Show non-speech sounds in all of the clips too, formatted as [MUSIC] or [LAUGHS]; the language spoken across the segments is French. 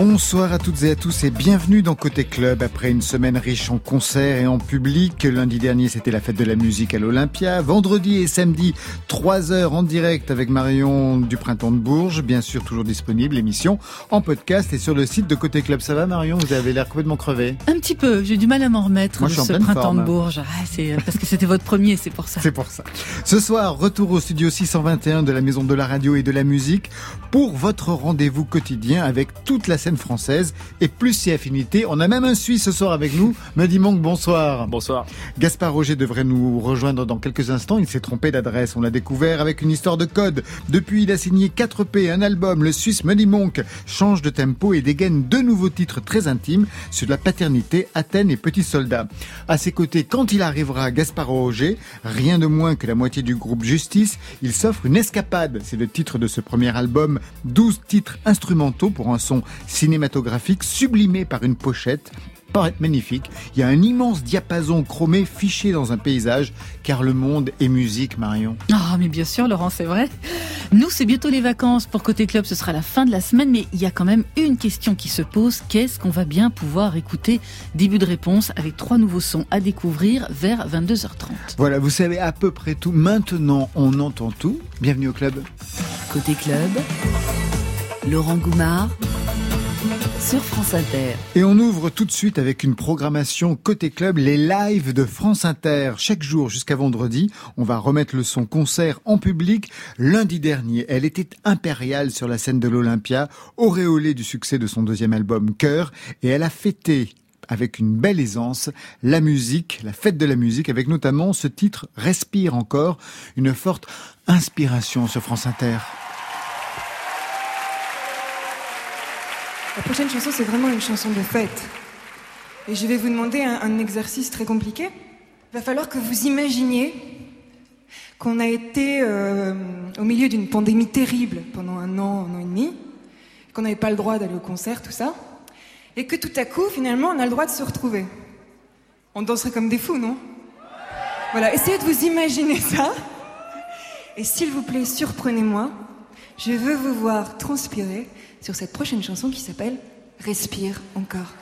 Bonsoir à toutes et à tous et bienvenue dans Côté Club. Après une semaine riche en concerts et en public, lundi dernier c'était la fête de la musique à l'Olympia. Vendredi et samedi, 3 heures en direct avec Marion du Printemps de Bourges. Bien sûr, toujours disponible, l'émission en podcast et sur le site de Côté Club. Ça va Marion? Vous avez l'air complètement crevé. Un petit peu, j'ai du mal à m'en remettre Moi, de je suis ce Printemps forme. de Bourges. Ah, c'est parce que c'était votre premier, c'est pour ça. C'est pour ça. Ce soir, retour au studio 621 de la Maison de la Radio et de la Musique pour votre rendez-vous quotidien avec toute la scène française et plus si affinité. On a même un Suisse ce soir avec nous. [LAUGHS] Me dit Monk, bonsoir. Bonsoir. Gaspard Roger devrait nous rejoindre dans quelques instants. Il s'est trompé d'adresse. On l'a découvert avec une histoire de code. Depuis, il a signé 4 P, un album. Le Suisse Money Monk change de tempo et dégaine deux nouveaux titres très intimes sur la paternité, Athènes et Petit Soldat. À ses côtés, quand il arrivera, Gaspard Roger, rien de moins que la moitié du groupe Justice, il s'offre une escapade. C'est le titre de ce premier album. 12 titres instrumentaux pour un son cinématographique sublimé par une pochette paraît magnifique. Il y a un immense diapason chromé fiché dans un paysage, car le monde est musique, Marion. Ah, mais bien sûr, Laurent, c'est vrai. Nous, c'est bientôt les vacances. Pour Côté Club, ce sera la fin de la semaine, mais il y a quand même une question qui se pose. Qu'est-ce qu'on va bien pouvoir écouter? Début de réponse avec trois nouveaux sons à découvrir vers 22h30. Voilà, vous savez à peu près tout. Maintenant, on entend tout. Bienvenue au club. Côté club, Laurent Goumard Et on ouvre tout de suite avec une programmation côté club, les lives de France Inter. Chaque jour jusqu'à vendredi, on va remettre le son concert en public. Lundi dernier, elle était impériale sur la scène de l'Olympia, auréolée du succès de son deuxième album Cœur, et elle a fêté avec une belle aisance la musique, la fête de la musique, avec notamment ce titre Respire encore, une forte inspiration sur France Inter. La prochaine chanson, c'est vraiment une chanson de fête. Et je vais vous demander un, exercice très compliqué. Il va falloir que vous imaginiez qu'on a été euh, au milieu d'une pandémie terrible pendant un an, un an et demi, qu'on n'avait pas le droit d'aller au concert, tout ça, et que tout à coup, finalement, on a le droit de se retrouver. On danserait comme des fous, non? Voilà, essayez de vous imaginer ça. Et s'il vous plaît, surprenez-moi. Je veux vous voir transpirer sur cette prochaine chanson qui s'appelle Respire encore.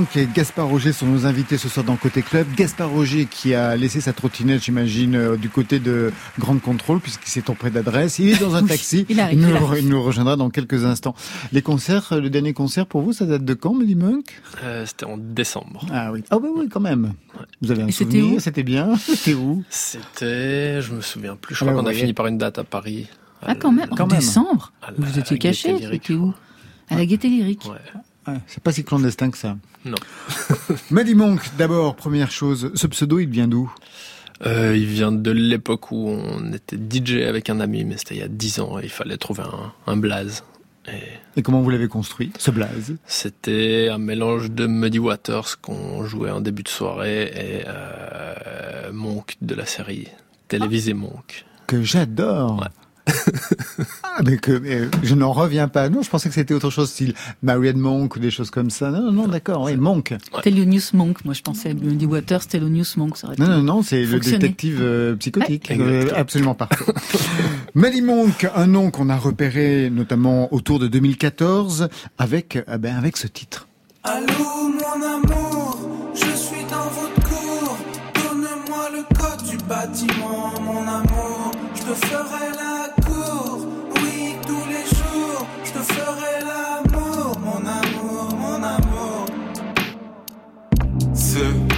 Monk et Gaspard Roger sont nos invités ce soir dans Côté Club. Gaspard Roger qui a laissé sa trottinette, j'imagine, euh, du côté de Grande Contrôle puisqu'il s'est trompé d'adresse. Il est dans un taxi. il, arrive, il, nous, rejoindra dans quelques instants. Les concerts, le dernier concert pour vous, ça date de quand, Muddy Monk? Euh, C'était en décembre. Ah oui. Ah oui, oui, quand même. Vous avez un souvenir? C'était bien [LAUGHS] C'était où? C'était, je me souviens plus. Je crois qu'on a fini par une date à Paris. Ah quand même, en décembre. Vous étiez caché C'était où? À la Gaîté Lyrique. Ouais c'est pas si clandestin que ça. Non. [LAUGHS] Maddy Monk, d'abord, première chose, ce pseudo, il vient d'où? Euh, il vient de l'époque où on était DJ avec un ami, mais c'était il y a dix ans et il fallait trouver un, blaze. Et... comment vous l'avez construit, ce blaze? C'était un mélange de Muddy Waters qu'on jouait en début de soirée et euh, Monk de la série télévisée Monk. Que j'adore ah, mais que je n'en reviens pas. Non, je pensais que c'était autre chose, style Marianne Monk ou des choses comme ça. Non, non, non d'accord, oui, Monk. Thelonious Monk, moi je pensais Bundy Waters, Thelonious Monk. Ça aurait non, non, non, c'est le détective euh, psychotique. Euh, absolument parfait. [LAUGHS] Maddie Monk, un nom qu'on a repéré notamment autour de 2014 avec, euh, ben, avec ce titre. Allô, mon amour, je suis dans votre cour. Donne-moi le code du bâtiment, mon amour. Je te ferai la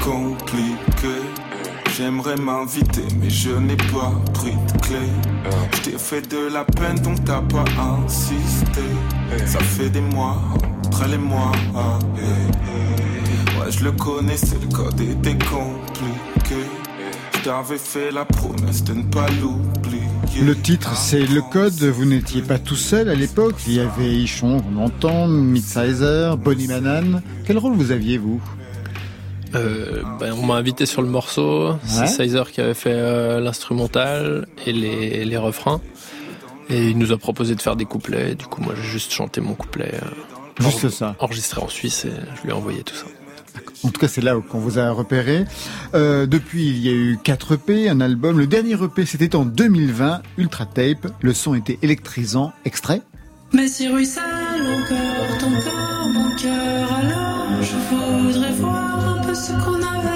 compliqué. J'aimerais m'inviter, mais je n'ai pas pris de clé. Je t'ai fait de la peine, donc t'as pas insisté. Ça fait des mois, entre les mois. Ouais, je le connaissais, le code était compliqué. Je t'avais fait la promesse de ne pas l'oublier. Le titre, c'est Le Code. Vous n'étiez pas tout seul à l'époque. Il y avait Ichon, on Midsizer, Bonnie Manan. Quel rôle vous aviez, vous? Euh, ben, on m'a invité sur le morceau. C'est Sizer qui avait fait euh, l'instrumental et les, les, refrains. Et il nous a proposé de faire des couplets. Du coup, moi, j'ai juste chanté mon couplet. Euh, juste ça. Enregistré en Suisse et je lui ai envoyé tout ça. En tout cas, c'est là qu'on vous a repéré. Euh, depuis, il y a eu 4 EP, un album. Le dernier EP, c'était en 2020, Ultra Tape. Le son était électrisant. Extrait Mais si ruisselle encore ton corps, mon cœur, alors je voudrais voir ce qu'on avait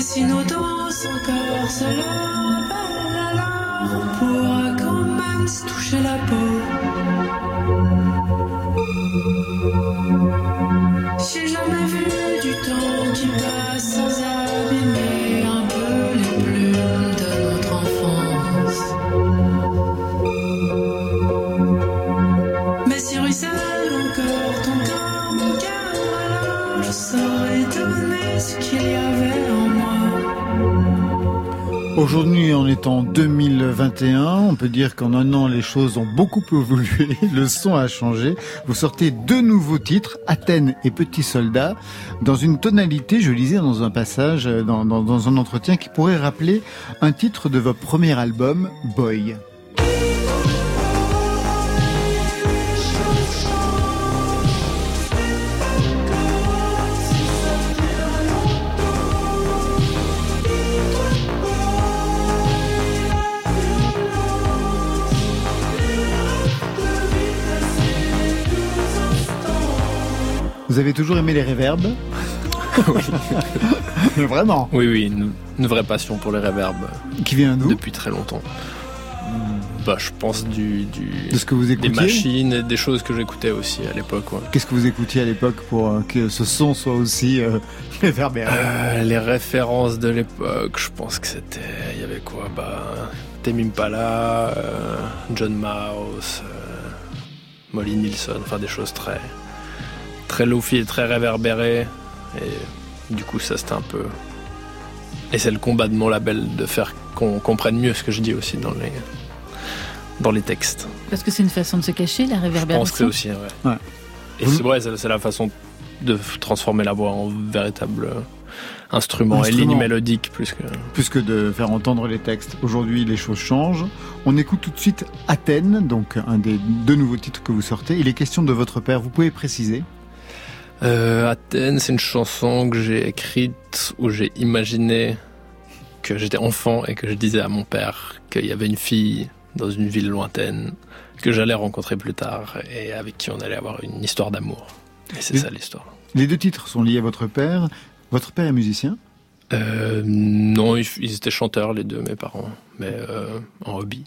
si nos danses encore se alors on pourra quand même se toucher la peau. J'ai jamais vu du temps qui passe sans Aujourd'hui, en étant 2021, on peut dire qu'en un an, les choses ont beaucoup [LAUGHS] évolué, le son a changé. Vous sortez deux nouveaux titres, Athènes et Petit Soldat, dans une tonalité, je lisais dans un passage, dans, dans un entretien, qui pourrait rappeler un titre de votre premier album, Boy. Vous avez toujours aimé les réverbes [LAUGHS] Oui. [LAUGHS] Vraiment Oui, oui, une, vraie passion pour les réverbes. Qui vient d'où Depuis très longtemps. Bah, je pense du, du, de ce que vous écoutiez des machines et des choses que j'écoutais aussi à l'époque. Qu'est-ce que vous écoutiez à l'époque pour euh, que ce son soit aussi euh, [LAUGHS] euh, Les références de l'époque, je pense que c'était, il y avait quoi Bah, Tame Impala, John Mouse, Molly Nilsson, enfin des choses très très lofi et très réverbéré. Et du coup, ça c'était un peu. Et c'est le combat de mon label de faire qu'on comprenne mieux ce que je dis aussi dans les, dans les textes. Parce que c'est une façon de se cacher, la réverbération. Je pense que c'est aussi, ouais. ouais. Et c'est vrai, c'est la façon de transformer la voix en véritable instrument, et ligne mélodique plus que... Plus que de faire entendre les textes. Aujourd'hui, les choses changent. On écoute tout de suite Athènes, donc un des deux nouveaux titres que vous sortez. Il est question de votre père. Vous pouvez préciser euh, Athènes, c'est une chanson que j'ai écrite où j'ai imaginé que j'étais enfant et que je disais à mon père qu'il y avait une fille dans une ville lointaine que j'allais rencontrer plus tard et avec qui on allait avoir une histoire d'amour. Et c'est ça l'histoire. Les deux titres sont liés à votre père. Votre père est musicien? Euh, Non, ils, étaient chanteurs les deux, mes parents, mais euh, en hobby.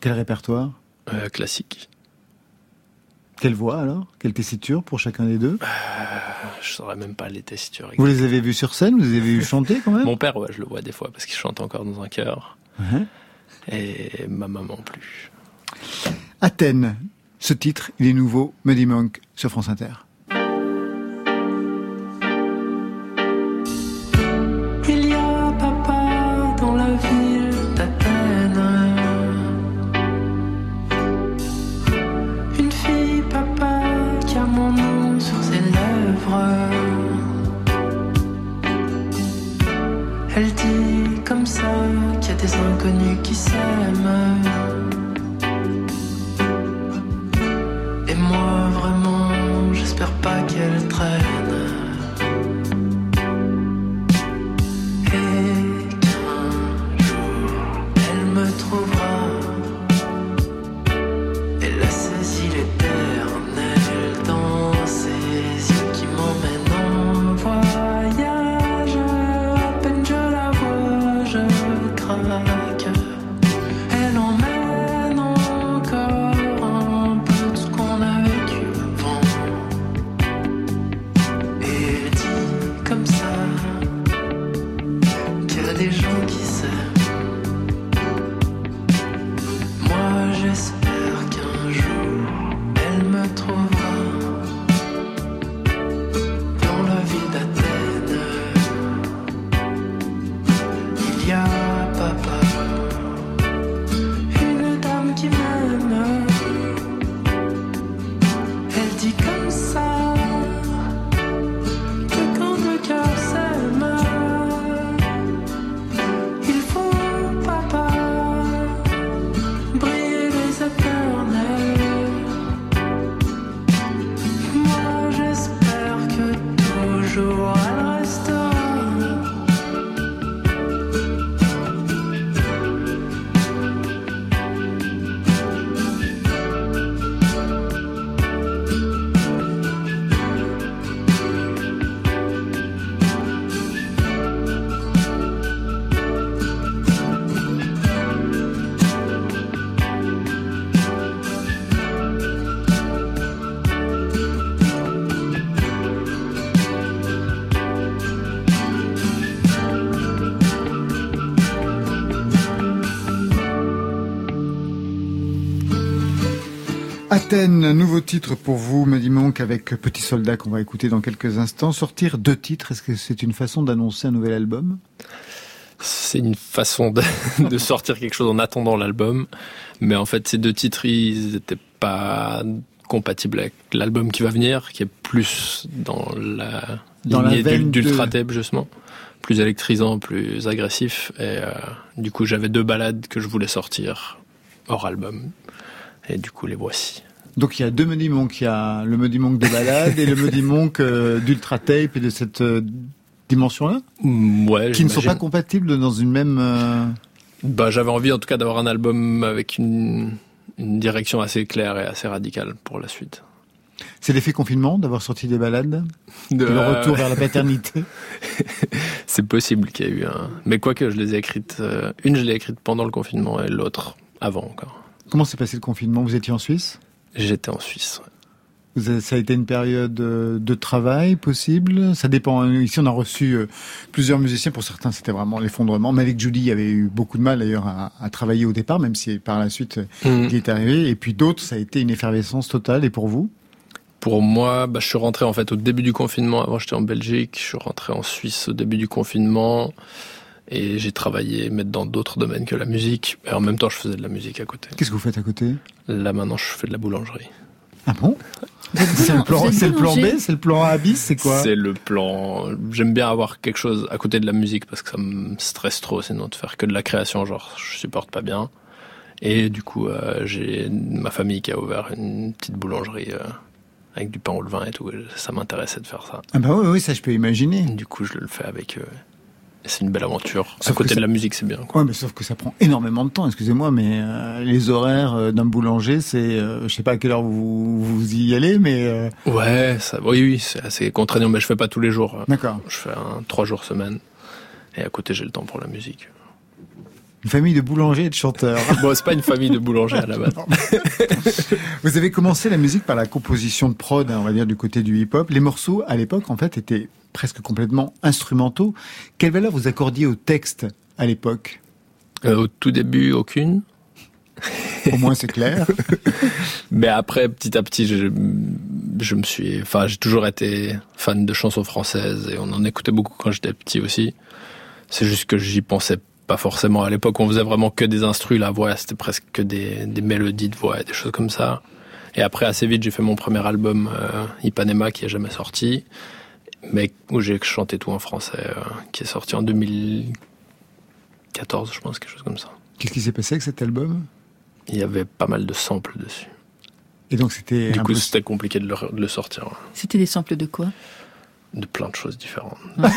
Quel répertoire? Euh, Classique. Quelle voix alors? Quelle tessiture pour chacun des deux? Je saurais même pas les tessitures. Vous les avez vus sur scène? Vous les avez vus chanter quand même? Mon père, ouais, je le vois des fois parce qu'il chante encore dans un chœur. Et ma maman plus. Athènes, ce titre, il est nouveau, Muddy Monk sur France Inter. des inconnus qui s'aiment. Athènes, nouveau titre pour vous, Mehdi Monk, avec Petit Soldat qu'on va écouter dans quelques instants. Sortir deux titres, est-ce que c'est une façon d'annoncer un nouvel album? C'est une façon [LAUGHS] de, sortir quelque chose en attendant l'album. Mais en fait, ces deux titres, ils n'étaient pas compatibles avec l'album qui va venir, qui est plus dans la dans lignée d'Ultra Tape, justement. Plus électrisant, plus agressif. Et euh, du coup, j'avais deux balades que je voulais sortir hors album. Et du coup, les voici. Donc il y a deux Muddy Monk, il y a le Muddy Monk de balade et le [LAUGHS] Muddy Monk euh, d'ultra tape et de cette euh, dimension-là mm, Ouais. Qui ne sont pas compatibles dans une même. Euh, bah j'avais envie en tout cas d'avoir un album avec une, direction assez claire et assez radicale pour la suite. C'est l'effet confinement d'avoir sorti des balades [LAUGHS] de... Le retour vers la paternité? [LAUGHS] C'est possible qu'il y ait eu un... Mais quoique je les ai écrites... Une je l'ai écrite pendant le confinement et l'autre avant encore. Comment s'est passé le confinement? Vous étiez en Suisse? J'étais en Suisse. Ça a été une période euh, de travail possible? Ça dépend. Ici, on a reçu euh, plusieurs musiciens. Pour certains, c'était vraiment l'effondrement. Mais avec Julie, il avait eu beaucoup de mal d'ailleurs à, travailler au départ, même si par la suite, mm. il est arrivé. Et puis d'autres, ça a été une effervescence totale. Et pour vous? Pour moi, bah, je suis rentré en fait au début du confinement. Avant, j'étais en Belgique. Je suis rentré en Suisse au début du confinement. Et j'ai travaillé, mais dans d'autres domaines que la musique. Et en même temps, je faisais de la musique à côté. Qu'est-ce que vous faites à côté? Là, maintenant, je fais de la boulangerie. Ah bon? C'est le plan, c'est le plan B, c'est le plan A bis, c'est quoi? C'est le plan. J'aime bien avoir quelque chose à côté de la musique parce que ça me stresse trop, sinon de faire que de la création, genre je supporte pas bien. Et du coup, euh, j'ai ma famille qui a ouvert une petite boulangerie euh, avec du pain au levain et tout. Ça m'intéressait de faire ça. Ah bah oui, oui, ça je peux imaginer. Du coup, je le fais avec eux. C'est une belle aventure. à côté de la musique, c'est bien. Quoi. Ouais, mais sauf que ça prend énormément de temps. Excusez-moi, mais euh, les horaires euh, d'un boulanger, c'est, euh, je sais pas à quelle heure vous, vous y allez, mais. Euh, ouais, ça, oui, oui, c'est assez contraignant, mais je fais pas tous les jours. D'accord. Je fais un trois jours semaine, et à côté j'ai le temps pour la musique. Une famille de boulangers et de chanteurs. [LAUGHS] bon, c'est pas une famille de boulangers à la base. [LAUGHS] Vous avez commencé la musique par la composition de prod, hein, on va dire du côté du hip-hop. Les morceaux, à l'époque, en fait, étaient presque complètement instrumentaux. Quelle valeur vous accordiez au texte à l'époque? Euh, Au tout début, aucune. Au moins, c'est clair. [LAUGHS] Mais après, petit à petit, je, je me suis, enfin, j'ai toujours été fan de chansons françaises et on en écoutait beaucoup quand j'étais petit aussi. C'est juste que j'y pensais pas forcément. À l'époque, on faisait vraiment que des instrus. La voix, c'était presque que des, des mélodies de voix et des choses comme ça. Et après, assez vite, j'ai fait mon premier album, euh, Ipanema, qui est jamais sorti, mais où j'ai chanté tout en français, euh, qui est sorti en 2014, je pense, quelque chose comme ça. Qu'est-ce qui s'est passé avec cet album? Il y avait pas mal de samples dessus. Et donc c'était. Du coup, c'était compliqué de le, de le sortir. C'était des samples de quoi? De plein de choses différentes. ah,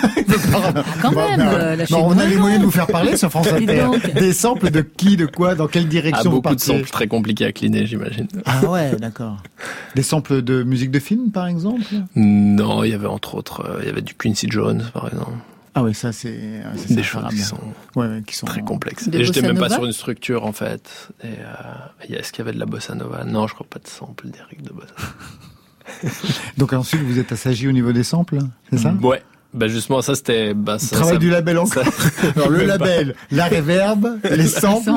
quand même, euh, la non, on a les moyens de vous faire parler sur France [LAUGHS] Inter. Des samples de qui, de quoi, dans quelle direction ah, beaucoup de samples très compliqués à cleaner, j'imagine. Ah ouais, d'accord. [LAUGHS] Des samples de musique de film, par exemple Non, il y avait entre autres, euh, il y avait du Quincy Jones, par exemple. Ah oui, ça c'est des choses qui sont, ouais, ouais, qui sont très complexes. Et j'étais même pas sur une structure en fait. Et euh, est-ce qu'il y avait de la bossa nova? Non, je crois pas de sample direct de bossa nova. [LAUGHS] [LAUGHS] Donc ensuite, vous êtes assagi au niveau des samples, c'est ça Ouais. Bah justement, ça c'était. Bah, ça, Travail ça, du label encore. [LAUGHS] Alors, le label, la reverb, les samples.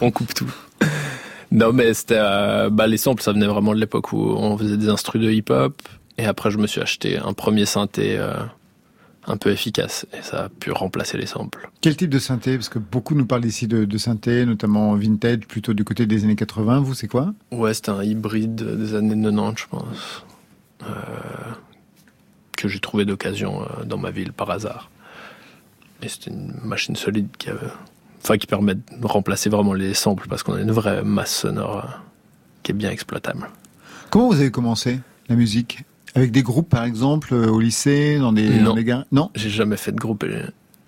On coupe tout. Non, mais c'était. Euh, bah, les samples, ça venait vraiment de l'époque où on faisait des instrus de hip-hop. Et après, je me suis acheté un premier synthé euh, un peu efficace. Et ça a pu remplacer les samples. Quel type de synthé? Parce que beaucoup nous parlent ici de, de synthé, notamment vintage, plutôt du côté des années 80. Vous, c'est quoi? Ouais, c'était un hybride des années 90, je pense. Euh, que j'ai trouvé d'occasion euh, dans ma ville par hasard. Et c'était une machine solide qui, avait, enfin, qui permet de remplacer vraiment les samples parce qu'on a une vraie masse sonore euh, qui est bien exploitable. Comment vous avez commencé la musique? Avec des groupes par exemple au lycée, dans des, non. dans des gares Non? J'ai jamais fait de groupe et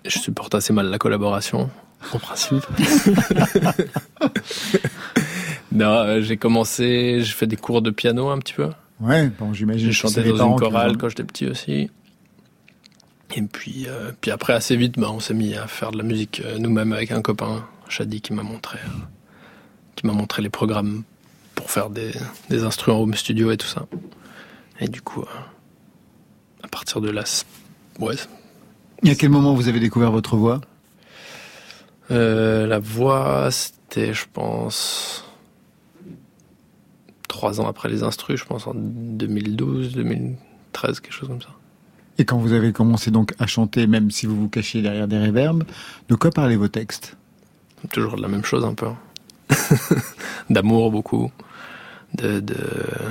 je supporte assez mal la collaboration, en principe. [LAUGHS] [LAUGHS] non, j'ai commencé, j'ai fait des cours de piano un petit peu. Ouais, bon, j'imagine. J'ai chanté dans une chorale quand j'étais petit aussi. Et puis, euh, puis après, assez vite, bah, on s'est mis à faire de la musique euh, nous-mêmes avec un copain, Shadi, qui m'a montré, euh, qui m'a montré les programmes pour faire des, des instruments home studio et tout ça. Et du coup, à partir de là, ouais. Et à quel moment vous avez découvert votre voix? La voix, c'était, je pense, trois ans après les instrus, je pense en 2012, 2013, quelque chose comme ça. Et quand vous avez commencé donc à chanter, même si vous vous cachiez derrière des réverbes, de quoi parlaient vos textes? Toujours de la même chose un peu. [LAUGHS] D'amour beaucoup, de,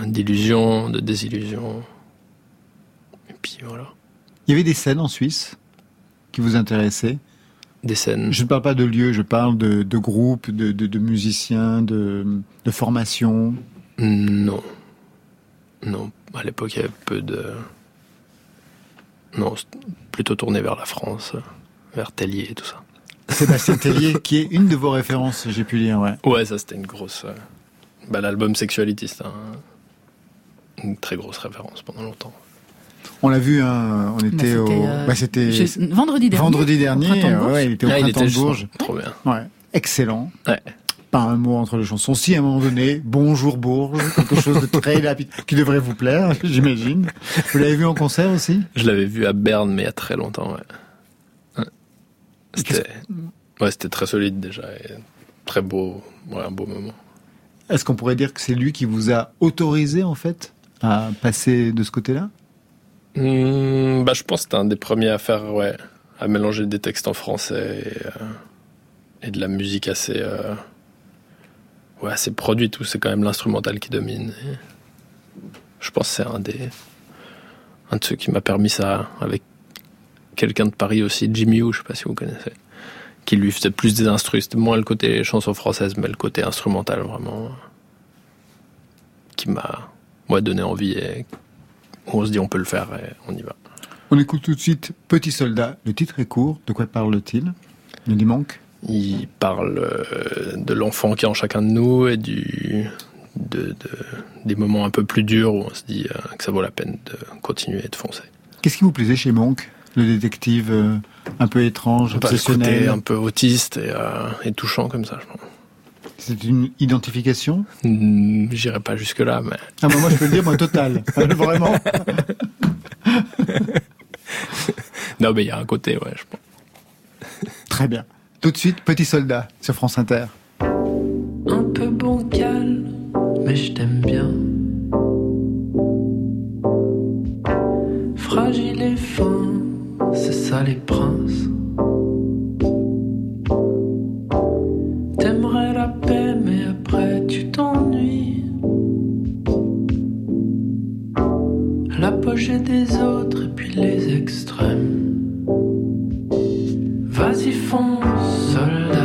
d'illusions, de, de désillusions. Et puis voilà. Il y avait des scènes en Suisse qui vous intéressaient? Des scènes Je ne parle pas de lieux, je parle de, de groupes, de, de, musiciens, de, de formations. Non. Non. À l'époque, il y avait peu de. Non, plutôt tourné vers la France, vers Tellier et tout ça. Sébastien [LAUGHS] Tellier, qui est une de vos références, j'ai pu lire, ouais. Ouais, ça c'était une grosse. Bah, L'album Sexuality, c'était un... une très grosse référence pendant longtemps. On l'a vu, hein, on était bah, au. Euh... Bah, c'était je... vendredi dernier. Vendredi dernier, ouais, il était au printemps de Bourges. Trop bien. Ouais, excellent. Ouais pas un mot entre les chansons. Si à un moment donné, Bonjour Bourges, quelque chose de très [LAUGHS] rapide, qui devrait vous plaire, j'imagine. Vous l'avez vu en concert aussi? Je l'avais vu à Berne, mais il y a très longtemps, ouais. C'était ouais, très solide déjà, et très beau, ouais, un beau moment. Est-ce qu'on pourrait dire que c'est lui qui vous a autorisé, en fait, à passer de ce côté-là? Mmh, bah, Je pense que c'était un des premiers à faire, ouais, à mélanger des textes en français et, euh, et de la musique assez... Euh, ouais, c'est produit tout, c'est quand même l'instrumental qui domine. Je pense que c'est un des un de ceux qui m'a permis ça avec quelqu'un de Paris aussi, Jimmy Wu, je sais pas si vous connaissez, qui lui faisait plus des instrus, c'était moins le côté chanson française, mais le côté instrumental vraiment, qui m'a moi donné envie et on se dit on peut le faire et on y va. On écoute tout de suite Petit Soldat. Le titre est court. De quoi parle-t-il? Il manque Il parle euh, de l'enfant qui est en chacun de nous et du, de, des moments un peu plus durs où on se dit euh, que ça vaut la peine de continuer et de foncer. Qu'est-ce qui vous plaisait chez Monk Le détective euh, un peu étrange, obsessionnel côté un peu autiste et, et touchant comme ça, je pense. C'est une identification? Hmm, J'irai pas jusque-là, mais Ah bah moi je peux le dire, moi total. [LAUGHS] Vraiment? non, mais il y a un côté, ouais, je pense. Très bien. Tout de suite, Petit Soldat sur France Inter. un peu bancal, mais je t'aime bien. Fragile et fin, c'est ça les princes. T'aimerais la paix, mais après tu t'ennuies. L'apogée des autres et puis les extrêmes. Fonce, soldat,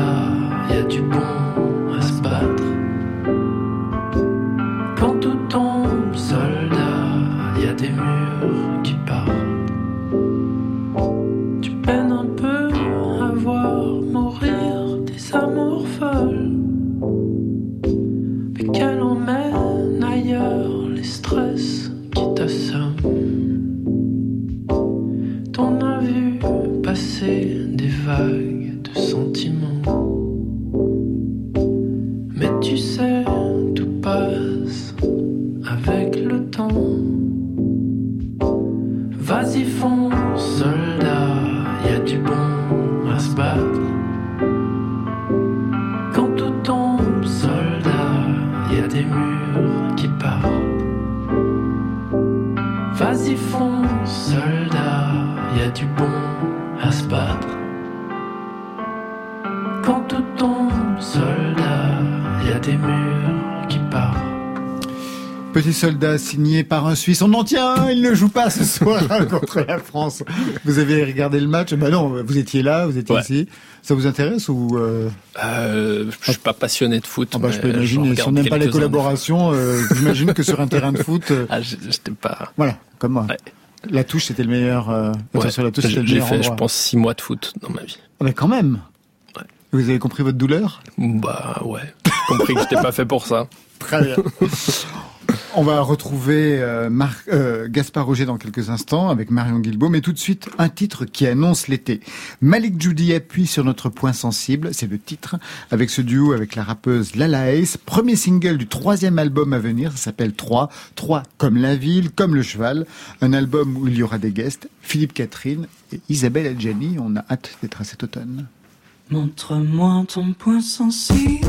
Soldat signé par un Suisse. On en tient, il ne joue pas ce soir [LAUGHS] contre la France. Vous avez regardé le match? Bah non, vous étiez là, vous étiez Ouais. ici. Ça vous intéresse ou euh... Euh, je suis pas passionné de foot. ah bah, je peux mais imaginer. Si on n'aime pas les collaborations, euh, [LAUGHS] j'imagine que sur un terrain de foot, euh, Ah, j'étais pas. voilà, comme moi. Ouais. La touche, c'était le meilleur. Euh, Ouais. sur la touche, c'était le J'ai meilleur fait, je pense, six mois de foot dans ma vie. Ah bah quand même. Vous avez compris votre douleur? Bah ouais. J'ai compris que j'étais pas fait pour ça. [LAUGHS] Très bien. On va retrouver euh, euh, Gaspard Roger dans quelques instants avec Marion Guilbault, mais tout de suite un titre qui annonce l'été. Malik Judy appuie sur notre point sensible, c'est le titre, avec ce duo avec la rappeuse Lala Ace, premier single du troisième album à venir, ça s'appelle 3, 3 comme la ville, comme le cheval, un album où il y aura des guests, Philippe Catherine et Isabelle Adjani, on a hâte d'être à cet automne. Montre-moi ton point sensible.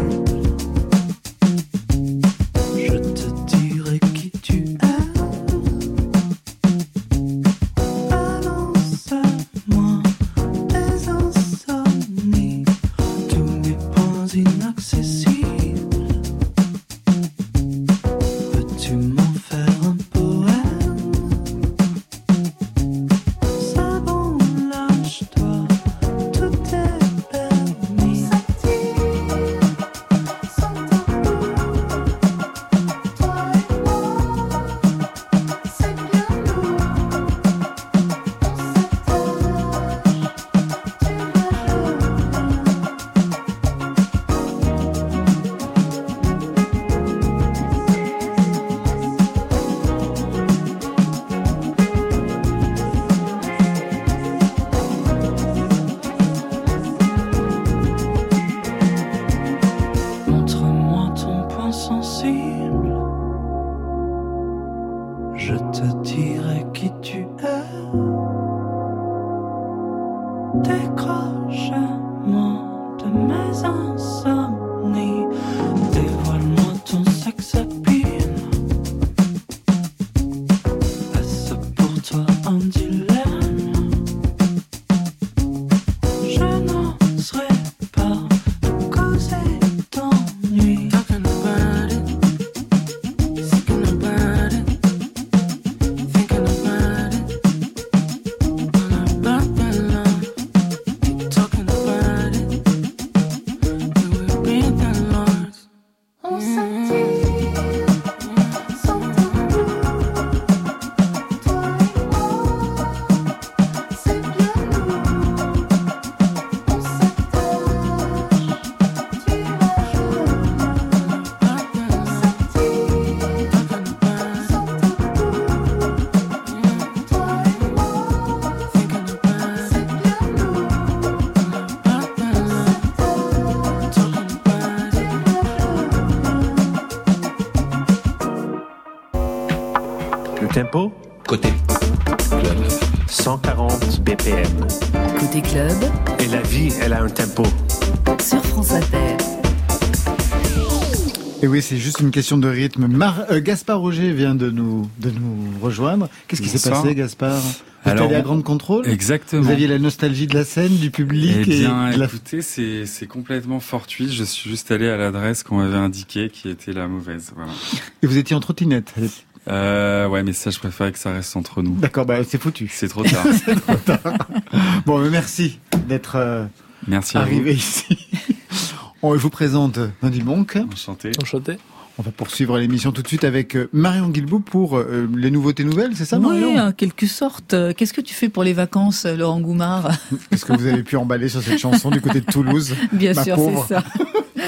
Un tempo. sur France Inter. Et oui, c'est juste une question de rythme. Mar- euh, Gaspard Roger vient de nous, de nous rejoindre. Qu'est-ce qui s'est passé, Gaspard Vous êtes Alors, allé à Grande Contrôle Exactement. Vous aviez la nostalgie de la scène, du public Eh bien, et de la... écoutez, c'est c'est complètement fortuit. Je suis juste allé à l'adresse qu'on m'avait indiquée, qui était la mauvaise. Voilà. [LAUGHS] Et vous étiez en trottinette. Euh, ouais, mais ça, je préférais que ça reste entre nous. D'accord, bah c'est foutu. C'est trop tard. [LAUGHS] Bon, mais merci d'être euh, Merci à arrivé ici. [LAUGHS] On, je vous présente Andy Monk. Enchanté. Enchanté. On va poursuivre l'émission tout de suite avec euh, Marion Guilbault pour euh, les nouveautés nouvelles, c'est ça Oui, Marion? en quelque sorte. Euh, Qu'est-ce que tu fais pour les vacances, Laurent Goumard? Est-ce que vous avez pu emballer sur cette chanson du côté de Toulouse? [LAUGHS] Bien Ma sûr, c'est ça. [LAUGHS]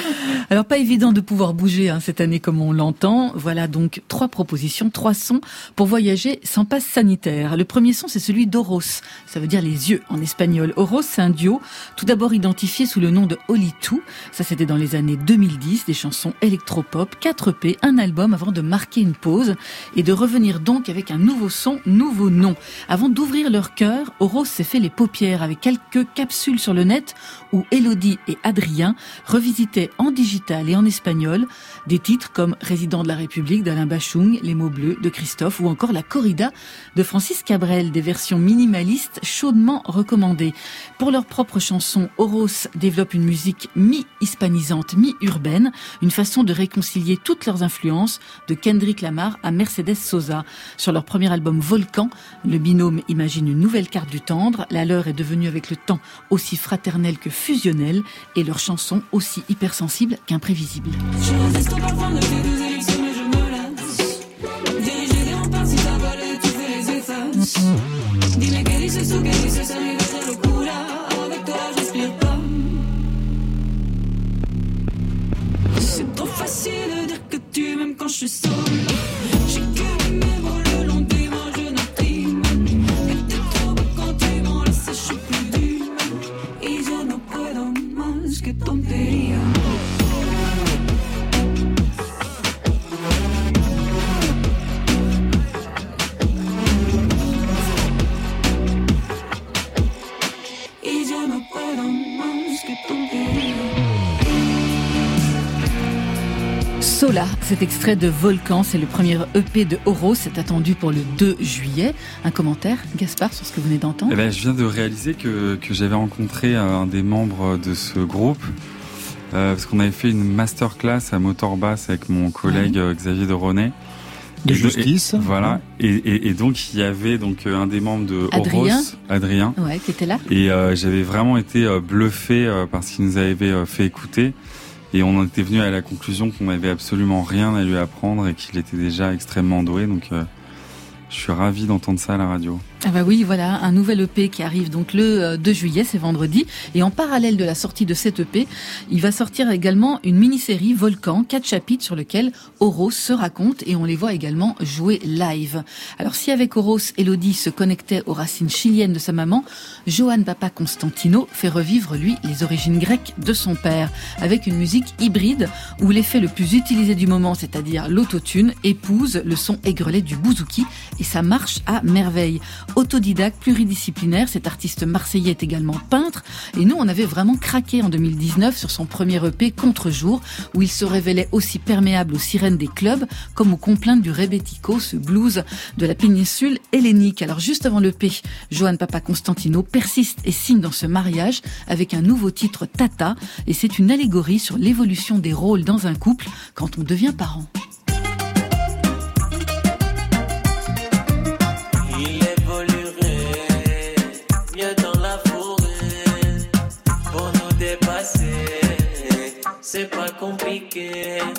[LAUGHS] Alors pas évident de pouvoir bouger hein, cette année comme on l'entend. Voilà donc trois propositions, trois sons pour voyager sans passe sanitaire. Le premier son c'est celui d'Oros, ça veut dire les yeux en espagnol. Oros c'est un duo, tout d'abord identifié sous le nom de Two. Ça c'était dans les années 2010, des chansons électropop, 4 EP, un album avant de marquer une pause et de revenir donc avec un nouveau son, nouveau nom. Avant d'ouvrir leur cœur, Oros s'est fait les paupières avec quelques capsules sur le net où Elodie et Adrien revisitaient en digital et en espagnol des titres comme Résident de la République d'Alain Bachung, Les mots bleus de Christophe ou encore La corrida de Francis Cabrel, des versions minimalistes chaudement recommandées. Pour leur propre chanson, Oros développe une musique mi-hispanisante, mi-urbaine, une façon de réconcilier toutes leurs influences de Kendrick Lamar à Mercedes Sosa. Sur leur premier album Volcan, le binôme imagine une nouvelle carte du tendre, la leur est devenue avec le temps aussi fraternelle que fusionnelle et leurs chansons aussi hypersensibles qu'imprévisibles. Je résiste au parfum de tes deux élections, mais je me lasse. Diriger les remparts, si ta volée, tu fais les effaces. Dis-moi quel est ce sous, quel est ce ça, mais le coup là. Avec toi, j'inspire pas. C'est trop facile de dire que tu m'aimes quand je suis seule. J'ai que mes mots le long des mains, je n'imprime. T'es trop quand tu m'en laisses, je plus d'humain. Que. Sola, cet extrait de Volcan, c'est le premier EP de Oro, c'est attendu pour le 2 juillet. Un commentaire, Gaspard, sur ce que vous venez d'entendre Eh ben, je viens de réaliser que, que j'avais rencontré euh, un des membres de ce groupe. euh, parce qu'on avait fait une masterclass à Motorbass avec mon collègue euh, Xavier de René. De Et justice. et- voilà. Et, et- et donc il y avait donc un des membres de Adrien. Oros, Adrien. Ouais, qui était là Et euh, j'avais vraiment été euh, bluffé euh, par ce qu'il nous avait euh, fait écouter. Et on était venu à la conclusion qu'on n'avait absolument rien à lui apprendre et qu'il était déjà extrêmement doué. Donc euh, je suis ravi d'entendre ça à la radio. Ah bah oui, voilà, un nouvel EP qui arrive donc le euh, 2 juillet, c'est vendredi. Et en parallèle de la sortie de cet EP, il va sortir également une mini-série Volcan, quatre chapitres sur lequel Oros se raconte et on les voit également jouer live. Alors si avec Oros, Elodie se connectait aux racines chiliennes de sa maman, Johan Papa Constantino fait revivre lui les origines grecques de son père, avec une musique hybride où l'effet le plus utilisé du moment, c'est-à-dire l'autotune, épouse le son aigrelet du bouzouki et ça marche à merveille. Autodidacte, pluridisciplinaire, cet artiste marseillais est également peintre et nous on avait vraiment craqué en 2019 sur son premier EP Contre-jour où il se révélait aussi perméable aux sirènes des clubs comme aux complaintes du rebetiko, ce blues de la péninsule hellénique. Alors juste avant l'EP, Johan Papa Constantino persiste et signe dans ce mariage avec un nouveau titre Tata et c'est une allégorie sur l'évolution des rôles dans un couple quand on devient parent.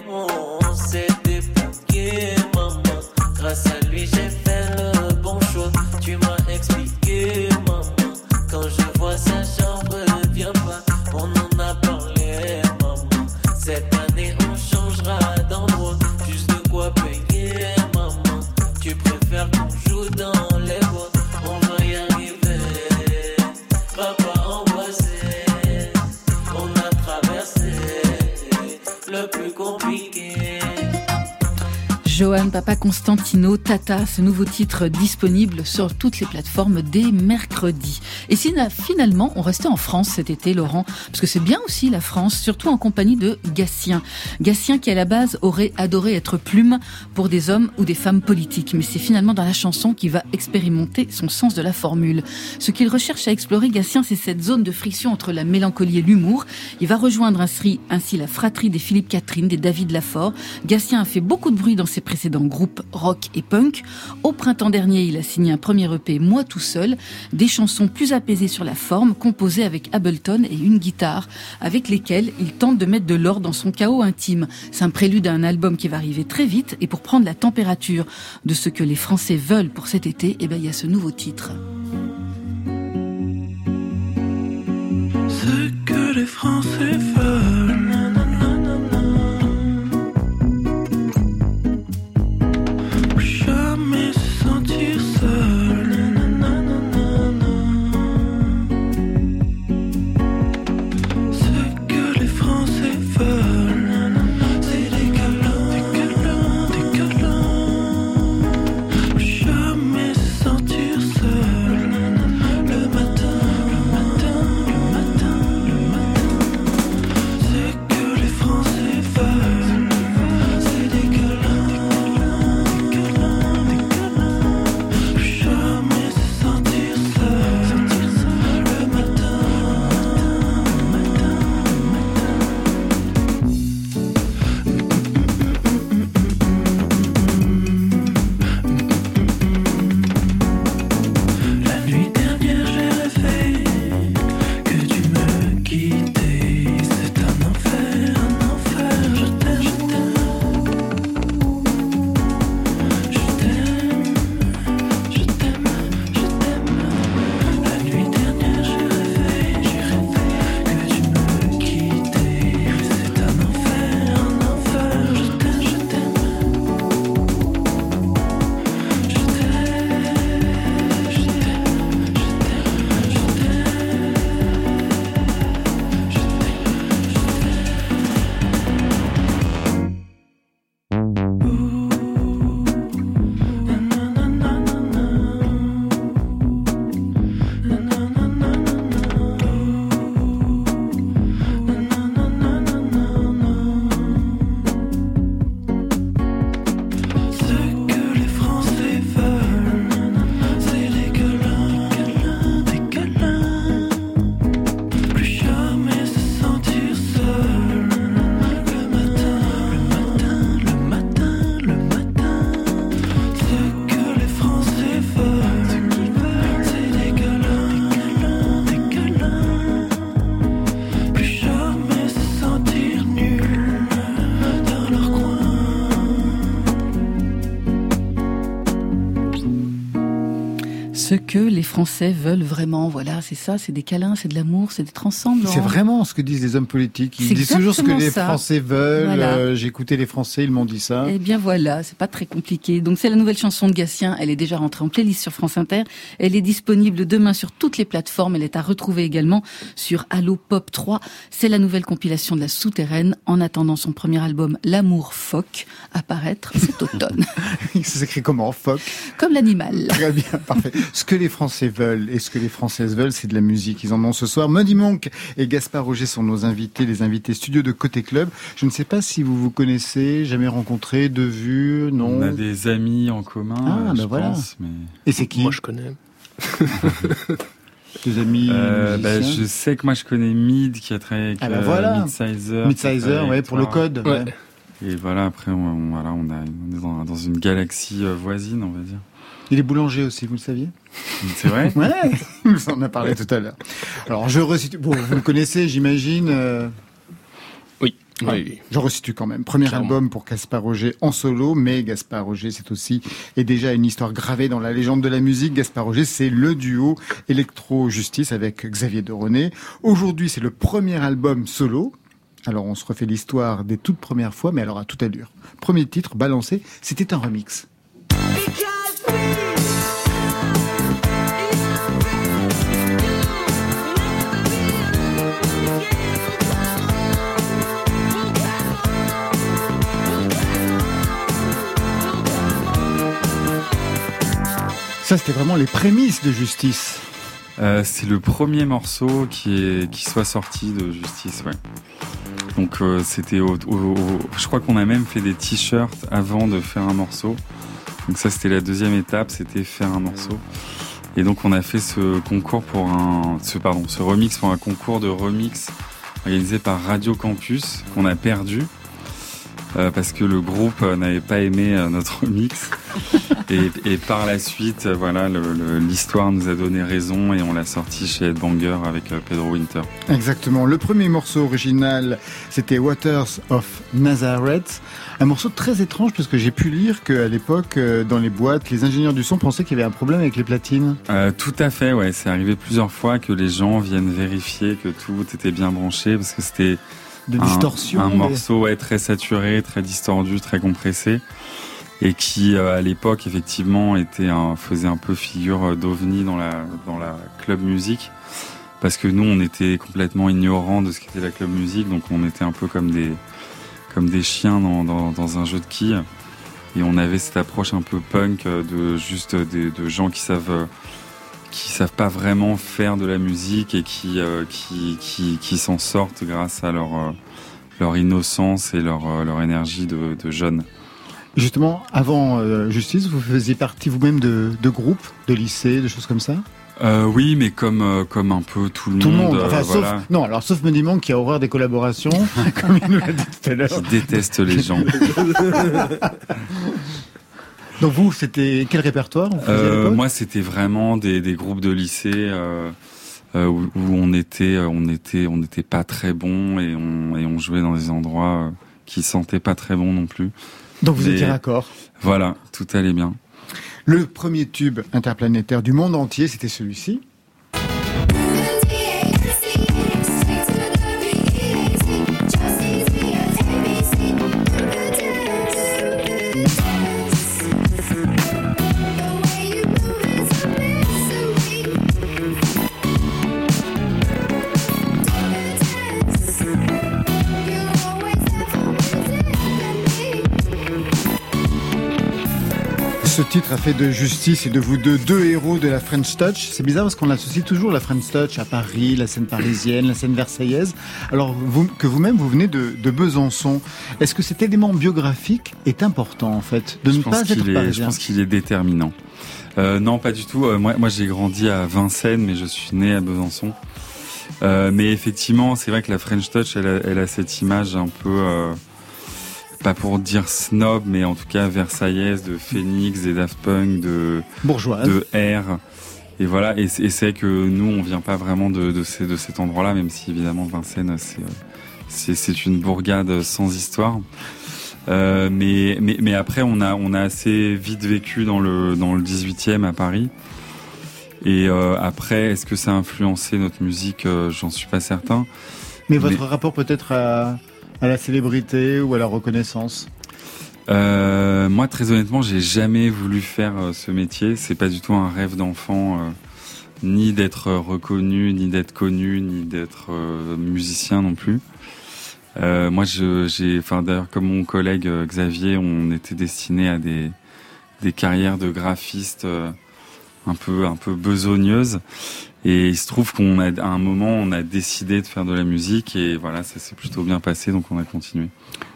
On s'est maman. Grâce à lui, j'ai fait le Papa Constantino, Tata, ce nouveau titre disponible sur toutes les plateformes dès mercredi. Et si na- finalement on restait en France cet été, Laurent, parce que c'est bien aussi la France, surtout en compagnie de Gatien. Gatien qui à la base aurait adoré être plume pour des hommes ou des femmes politiques, mais c'est finalement dans la chanson qu'il va expérimenter son sens de la formule. Ce qu'il recherche à explorer, Gatien, c'est cette zone de friction entre la mélancolie et l'humour. Il va rejoindre ainsi la fratrie des Philippe Catherine, des David Lafort. Gatien a fait beaucoup de bruit dans ses précédents groupes rock et punk. Au printemps dernier, il a signé un premier EP, Moi tout seul, des chansons plus apaisées sur la forme, composées avec Ableton et une guitare, avec lesquelles il tente de mettre de l'ordre dans son chaos intime. C'est un prélude à un album qui va arriver très vite, et pour prendre la température de ce que les Français veulent pour cet été, eh ben, il y a ce nouveau titre. Ce que les Français veulent vraiment, voilà, c'est ça, c'est des câlins, c'est de l'amour, c'est d'être ensemble. C'est vraiment ce que disent les hommes politiques. Ils disent toujours ce que les ça. Français veulent. Voilà. Euh, J'ai écouté les Français, ils m'ont dit ça. Eh bien voilà, c'est pas très compliqué. Donc c'est la nouvelle chanson de Gatien, elle est déjà rentrée en playlist sur France Inter. Elle est disponible demain sur toutes les plateformes. Elle est à retrouver également sur Allo Pop 3. C'est la nouvelle compilation de la souterraine en attendant son premier album L'amour phoque apparaître cet automne. [LAUGHS] Ça s'écrit comment Phoque? Comme l'animal. Très bien, parfait. Ce que les Français veulent et ce que les Françaises veulent, c'est de la musique. Ils en ont ce soir. Muddy Monk et Gaspard Roger sont nos invités, les invités studio de Côté Club. Je ne sais pas si vous vous connaissez, jamais rencontrés, de vue, non On a des amis en commun, Ah, euh, bah je voilà. pense. Mais... Et c'est qui? Moi, je connais. [LAUGHS] Des amis Euh, bah, musiciens? je sais que moi je connais Mid qui a travaillé avec Ah bah voilà. Midsizer. Midsizer, ouais, pour le code. ouais. Ouais. Et voilà, après, on, on- voilà, on, a, on est dans, dans une galaxie euh, voisine, on va dire. Il est boulanger aussi, vous le saviez? C'est vrai Ouais, [LAUGHS] on en a parlé tout à l'heure. Alors je resitue, bon, vous le connaissez, j'imagine. euh, Oui. Ouais. Oui. Je resitue quand même. Premier Clairement. album pour Gaspard Roger en solo, mais Gaspard Roger, c'est aussi et déjà une histoire gravée dans la légende de la musique. Gaspard Roger, c'est le duo Electro Justice avec Xavier de René. Aujourd'hui, c'est le premier album solo. Alors, on se refait l'histoire des toutes premières fois, mais alors à toute allure. Premier titre, balancé, c'était un remix. Because Ça, c'était vraiment les prémices de Justice. Euh, c'est le premier morceau qui est soit sorti de Justice, ouais. Donc euh, c'était au- je crois qu'on a même fait des t-shirts avant de faire un morceau. Donc ça c'était la deuxième étape, c'était faire un morceau. Et donc on a fait ce concours pour un ce pardon, ce remix pour un concours de remix organisé par Radio Campus qu'on a perdu. Euh, parce que le groupe euh, n'avait pas aimé euh, notre [LAUGHS] remix et, et par la suite, voilà, l'histoire nous a donné raison et on l'a sorti chez Headbanger avec Pedro Winter. Exactement. Le premier morceau original, c'était Waters of Nazareth. Un morceau très étrange parce que j'ai pu lire qu'à l'époque, dans les boîtes, les ingénieurs du son pensaient qu'il y avait un problème avec les platines. Euh, tout à fait, ouais. C'est arrivé plusieurs fois que les gens viennent vérifier que tout était bien branché parce que c'était De un, distorsion. un des- morceau ouais, très saturé, très distordu, très compressé et qui euh, à l'époque effectivement était un, faisait un peu figure d'ovni dans la dans la club musique parce que nous on était complètement ignorants de ce qu'était la club musique donc on était un peu comme des comme des chiens dans, dans, dans un jeu de quilles et on avait cette approche un peu punk euh, de juste des, de gens qui savent euh, qui savent pas vraiment faire de la musique et qui euh, qui qui, qui s'en sortent grâce à leur euh, leur innocence et leur euh, leur énergie de, de jeunes. Justement, avant Justice, vous faisiez partie vous-même de, de groupes, de lycées, de choses comme ça? Euh, oui, mais comme euh, comme un peu tout le Tout le monde, monde. Enfin, euh, sauf, voilà, non, alors sauf qui a horreur des collaborations, [LAUGHS] comme il nous l'a dit tout à l'heure. qui déteste les gens. [LAUGHS] Donc vous, c'était quel répertoire vous faisiez à Euh, moi, c'était vraiment des, des groupes de lycée euh, euh, où, où on était, euh, on était, on n'était pas très bon et on et on jouait dans des endroits euh, qui sentaient pas très bon non plus. Donc vous mais- étiez raccord. Voilà, tout allait bien. Le premier tube interplanétaire du monde entier, c'était celui-ci. Ce titre a fait de Justice et de vous deux deux héros de la French Touch. C'est bizarre parce qu'on associe toujours la French Touch à Paris, la scène parisienne, la scène versaillaise. Alors vous, que vous-même vous venez de, de Besançon. Est-ce que cet élément biographique est important en fait de je ne pense pas être qu'il est, je pense qu'il est déterminant. Euh, non, pas du tout. Euh, moi, moi j'ai grandi à Vincennes, mais je suis né à Besançon. Euh, mais effectivement, c'est vrai que la French Touch, elle a, elle a cette image un peu, pas pour dire snob, mais en tout cas versaillaise de Phoenix, des Daft Punk, de, bourgeoise. de R. Et voilà, et c'est que nous, on vient pas vraiment de, de, ces, de cet endroit-là, même si évidemment Vincennes, c'est, c'est, c'est une bourgade sans histoire. Euh, mais, mais, mais après, on a, on a assez vite vécu dans le, dans le 18e à Paris. Et euh, après, est-ce que ça a influencé notre musique? Euh, J'en suis pas certain. Mais votre rapport peut-être à, à la célébrité ou à la reconnaissance Euh, moi, très honnêtement, j'ai jamais voulu faire euh, ce métier. C'est pas du tout un rêve d'enfant, euh, ni d'être reconnu, ni d'être connu, ni d'être musicien non plus. Moi, j'ai, enfin d'ailleurs, comme mon collègue Xavier, on était destiné à des des carrières de graphiste un peu un peu besogneuses. Et il se trouve qu'on a à un moment, on a décidé de faire de la musique et voilà, ça s'est plutôt bien passé, donc on a continué.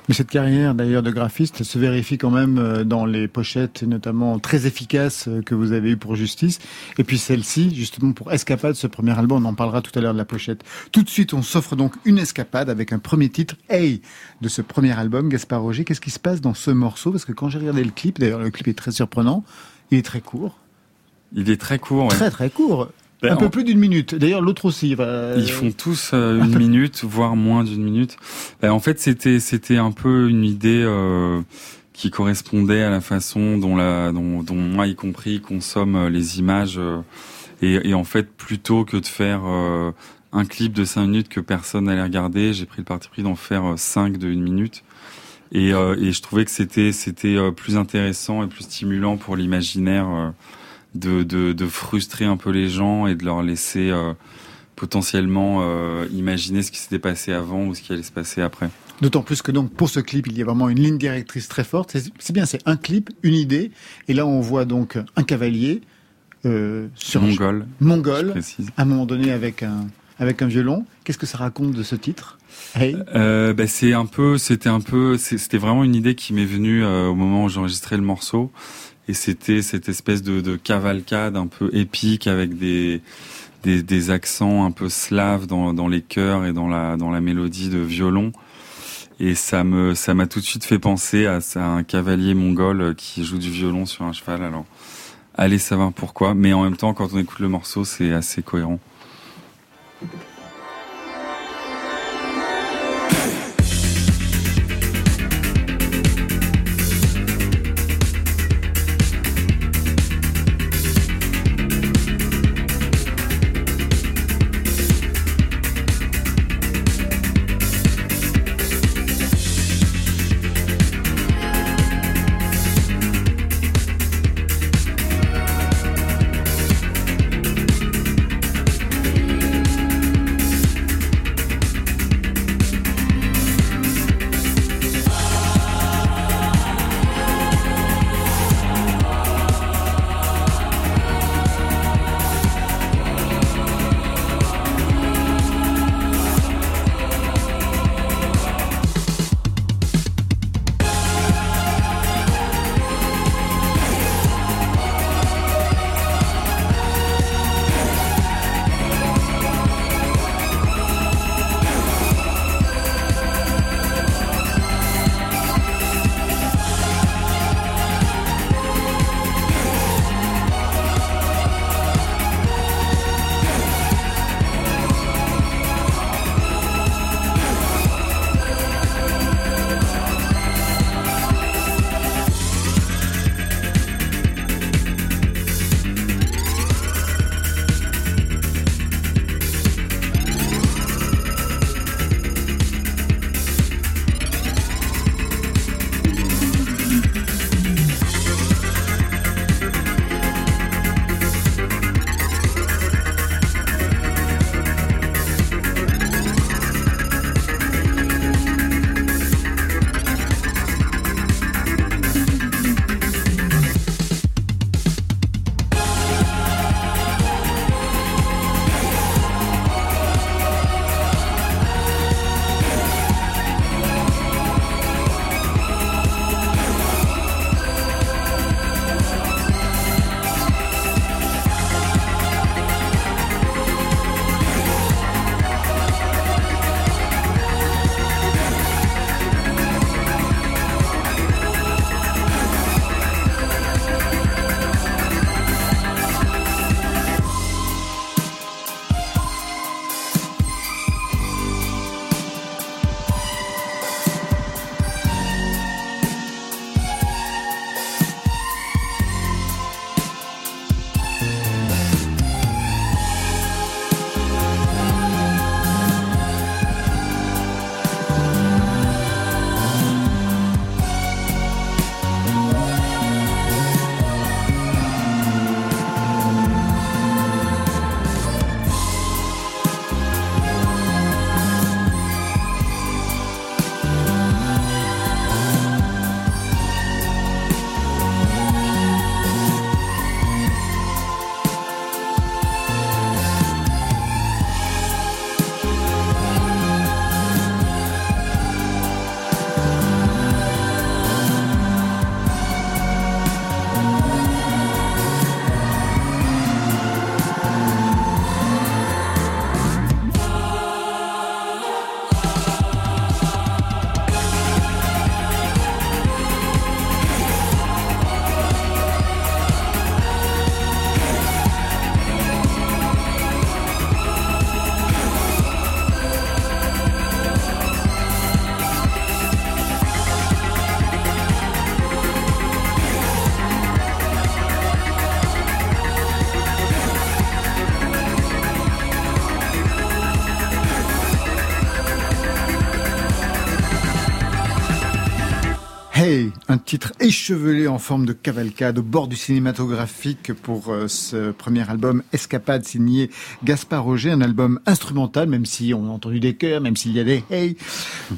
Mais cette carrière d'ailleurs de graphiste se vérifie quand même euh, dans les pochettes, notamment très efficaces euh, que vous avez eues pour Justice. Et puis celle-ci, justement pour Escapade, ce premier album, on en parlera tout à l'heure de la pochette. Tout de suite, on s'offre donc une escapade avec un premier titre, Hey, de ce premier album, Gaspard Roger. Qu'est-ce qui se passe dans ce morceau? Parce que quand j'ai regardé le clip, d'ailleurs le clip est très surprenant, il est très court. Il est très court. ouais. Très très court. Ben, un peu plus d'une minute. D'ailleurs, l'autre aussi. va- Ils font tous euh, une minute, [LAUGHS] voire moins d'une minute. Euh, en fait, c'était c'était un peu une idée euh, qui correspondait à la façon dont la dont, dont moi y compris consomme euh, les images euh, et, et en fait plutôt que de faire euh, un clip de cinq minutes que personne n'allait regarder, j'ai pris le parti pris d'en faire euh, cinq de une minute. Et, euh, et je trouvais que c'était c'était euh, plus intéressant et plus stimulant pour l'imaginaire euh, de, de, de frustrer un peu les gens et de leur laisser euh, potentiellement euh, imaginer ce qui s'était passé avant ou ce qui allait se passer après. D'autant plus que donc pour ce clip, il y a vraiment une ligne directrice très forte. C'est bien, c'est un clip, une idée. Et là, on voit donc un cavalier, euh, sur Mongol. mongol, à un moment donné avec un avec un violon. Qu'est-ce que ça raconte de ce titre? Hey, Euh, bah, c'est un peu, c'était un peu, c'était vraiment une idée qui m'est venue euh, au moment où j'enregistrais le morceau, et c'était cette espèce de, de cavalcade un peu épique avec des, des accents un peu slaves dans les chœurs et dans la dans la mélodie de violon. Et ça me ça m'a tout de suite fait penser à, à un cavalier mongol qui joue du violon sur un cheval. Alors allez savoir pourquoi, mais en même temps quand on écoute le morceau c'est assez cohérent. Titre échevelé en forme de cavalcade au bord du cinématographique pour euh, ce premier album Escapade signé Gaspard Roger, un album instrumental, même si on a entendu des chœurs, même s'il y a des hey,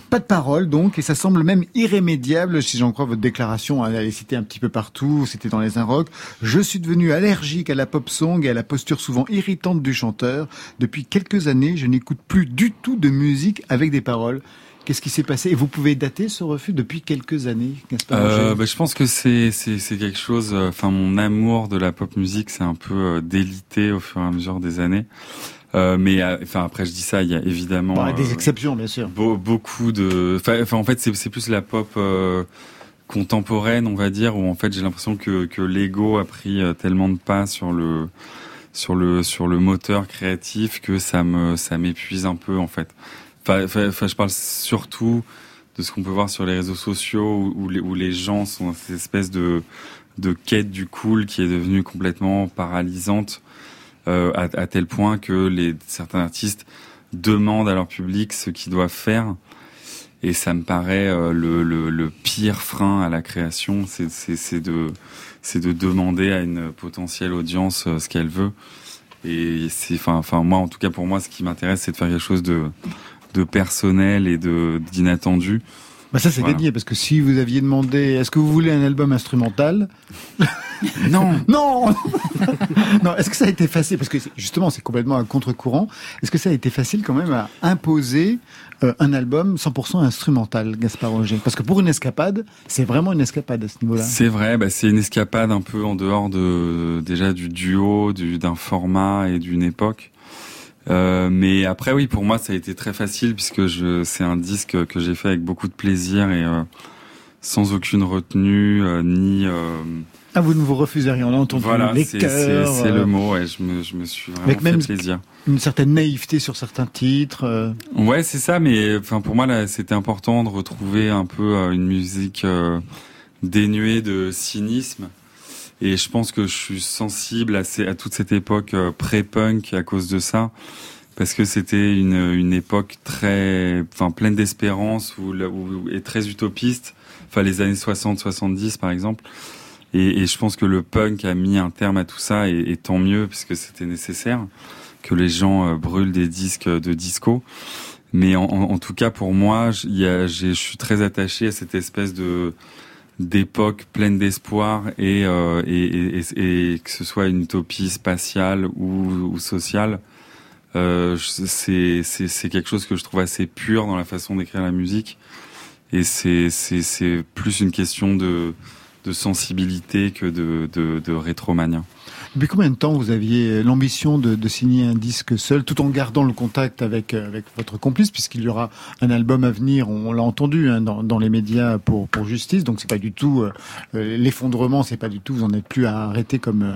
pas de paroles donc, et ça semble même irrémédiable si j'en crois votre déclaration, elle est citée un petit peu partout, c'était dans les Inrocks. Je suis devenu allergique à la pop song et à la posture souvent irritante du chanteur. Depuis quelques années, je n'écoute plus du tout de musique avec des paroles. Qu'est-ce qui s'est passé? Et vous pouvez dater ce refus depuis quelques années, Gaspard Euh, bah, je pense que c'est quelque chose. euh, Enfin, mon amour de la pop musique, c'est un peu euh, délité au fur et à mesure des années. Euh, mais enfin après, je dis ça, il y a évidemment Bon, des exceptions, bien sûr. beau- beaucoup de. Enfin, en fait, c'est plus la pop euh, contemporaine, on va dire, où en fait j'ai l'impression que que l'ego a pris tellement de pas sur le sur le sur le moteur créatif que ça me ça m'épuise un peu en fait. Je parle surtout de ce qu'on peut voir sur les réseaux sociaux où, les, gens sont dans cette espèce de quête du cool qui est devenue complètement paralysante euh, à, tel point que certains artistes demandent à leur public ce qu'ils doivent faire. Et ça me paraît euh, le, pire frein à la création c'est de demander à une potentielle audience euh, ce qu'elle veut. Et c'est enfin moi en tout cas pour moi ce qui m'intéresse c'est de faire quelque chose de de personnel et de d'inattendu Bah ça c'est Voilà. gagné parce que si vous aviez demandé est-ce que vous voulez un album instrumental? [LAUGHS] Non [LAUGHS] Non [LAUGHS] Non, est-ce que ça a été facile? Parce que justement c'est complètement un contre-courant. Est-ce que ça a été facile quand même à imposer euh, un album 100% instrumental Gaspard Roger? Parce que pour une escapade, c'est vraiment une escapade à ce niveau-là. C'est vrai, bah c'est une escapade un peu en dehors de déjà du duo, du- d'un format et d'une époque. Euh, mais après oui, pour moi ça a été très facile puisque je c'est un disque que j'ai fait avec beaucoup de plaisir et euh, sans aucune retenue euh, ni euh, Ah vous ne vous refusez rien, on a entendu voilà, les c'est chœurs, c'est- c'est euh, le mot. Ouais, je me je me suis vraiment Avec fait même- plaisir. une certaine naïveté sur certains titres. euh. Ouais, c'est ça, mais enfin pour moi là, c'était important de retrouver un peu euh, une musique euh, dénuée de cynisme. Et je pense que je suis sensible à, toute cette époque euh, pré-punk à cause de ça, parce que c'était une, époque très, enfin pleine d'espérance ou, ou- et très utopiste. Enfin les années 60-70 par exemple. Et, je pense que le punk a mis un terme à tout ça, et, tant mieux puisque c'était nécessaire que les gens euh, brûlent des disques de disco. Mais en, tout cas, pour moi, je suis très attaché à cette espèce de d'époque pleine d'espoir et, euh, et, et, et- que ce soit une utopie spatiale ou, ou sociale. Euh, c'est c'est c'est quelque chose que je trouve assez pur dans la façon d'écrire la musique et c'est c'est c'est plus une question de de sensibilité que de de, de rétromania. Depuis combien de temps vous aviez l'ambition de, de signer un disque seul, tout en gardant le contact avec euh, avec votre complice, puisqu'il y aura un album à venir. On l'a entendu hein, dans, dans les médias pour pour justice. Donc c'est pas du tout euh, euh, l'effondrement, c'est pas du tout. Vous en êtes plus à arrêter comme euh,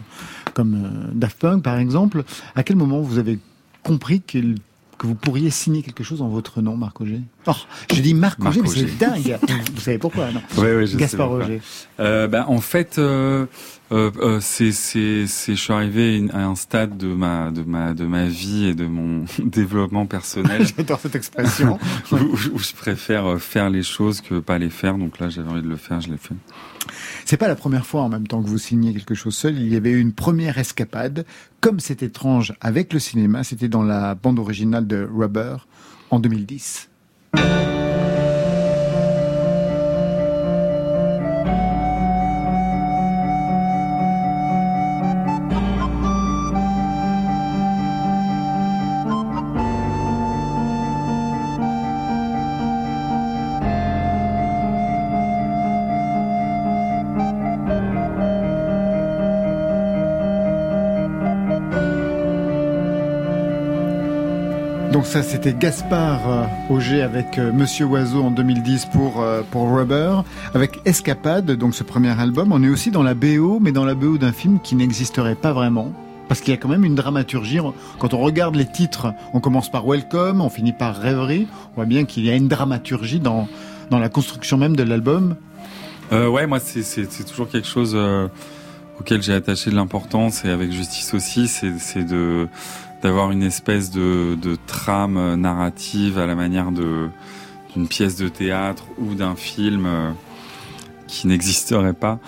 comme euh, Daft Punk par exemple. À quel moment vous avez compris qu'il que vous pourriez signer quelque chose en votre nom, Marc Auger? Oh, j'ai dit Marc, Marc Auger, mais Auger. c'est dingue. [LAUGHS] vous savez pourquoi non? Ouais, ouais, je sais Gaspard. Roger. Euh, bah, en fait, euh, euh, euh, c'est, c'est, c'est, je suis arrivé à un stade de ma, de ma, de ma vie et de mon [LAUGHS] développement personnel [LAUGHS] J'adore cette expression. où, où je préfère faire les choses que pas les faire. Donc là, j'avais envie de le faire, je l'ai fait. C'est pas la première fois en même temps que vous signez quelque chose seul. Il y avait eu une première escapade, comme c'est étrange avec le cinéma. C'était dans la bande originale de Rubber en 2010. Donc ça, c'était Gaspard euh, Auger avec euh, Monsieur Oiseau en 2010 pour euh, pour Rubber, avec Escapade, donc ce premier album. On est aussi dans la BO, mais dans la BO d'un film qui n'existerait pas vraiment. Parce qu'il y a quand même une dramaturgie. Quand on regarde les titres, on commence par Welcome, on finit par Rêverie. On voit bien qu'il y a une dramaturgie dans, dans la construction même de l'album. Euh, ouais, moi, c'est, toujours quelque chose auquel j'ai attaché de l'importance et avec justice aussi, c'est de d'avoir une espèce de, de trame narrative à la manière d'une pièce de théâtre ou d'un film euh, qui n'existerait pas.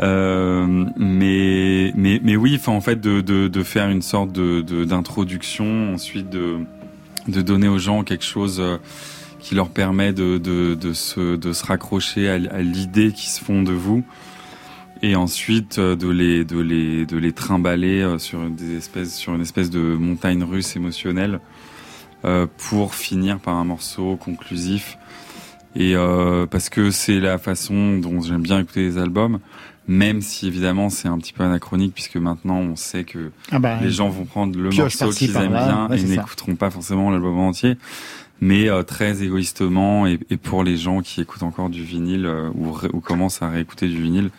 Euh, mais, mais, mais oui, en fait, de, de, faire une sorte de, d'introduction, ensuite de, de donner aux gens quelque chose euh, qui leur permet de, de, de, se, de se raccrocher à l'idée qui se font de vous. Et ensuite euh, de les, de les, de les trimballer euh, sur des espèces, sur une espèce de montagne russe émotionnelle euh, pour finir par un morceau conclusif. Et euh, parce que c'est la façon dont j'aime bien écouter les albums, même si évidemment c'est un petit peu anachronique puisque maintenant on sait que Ah bah, les gens vont prendre le morceau qu'ils aiment bien Ouais, et n'écouteront pas forcément l'album entier, mais euh, très égoïstement et, et pour les gens qui écoutent encore du vinyle euh, ou, ou commencent à réécouter du vinyle,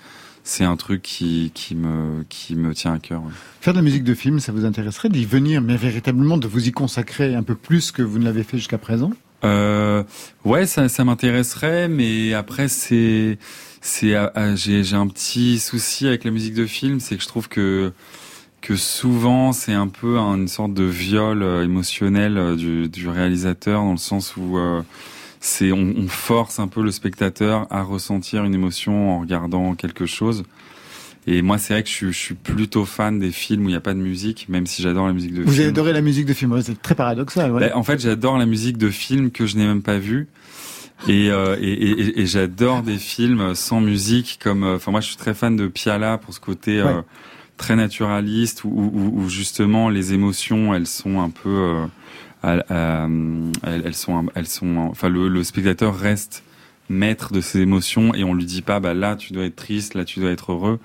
c'est un truc qui, qui me qui me tient à cœur. ouais. Faire de la musique de film, ça vous intéresserait d'y venir, mais véritablement de vous y consacrer un peu plus que vous ne l'avez fait jusqu'à présent? Euh, ouais, ça, ça m'intéresserait, mais après c'est c'est ah, ah, j'ai j'ai un petit souci avec la musique de film, c'est que je trouve que que souvent c'est un peu une sorte de viol euh, émotionnel euh, du, du réalisateur dans le sens où euh, c'est on, on force un peu le spectateur à ressentir une émotion en regardant quelque chose. Et moi, c'est vrai que je, suis- je suis plutôt fan des films où il n'y a pas de musique, même si j'adore la musique de Vous film. adorez la musique de film, c'est très paradoxal. Ouais. Bah, en fait, j'adore la musique de films que je n'ai même pas vus. Et, euh, et, et, et j'adore des films sans musique, comme. euh, Enfin, moi, je suis très fan de Piala pour ce côté euh, Ouais. très naturaliste, où, où, où justement les émotions, elles sont un peu. Euh, elles, sont, elles sont. Enfin, le, spectateur reste maître de ses émotions et on lui dit pas, bah là, tu dois être triste, là, tu dois être heureux.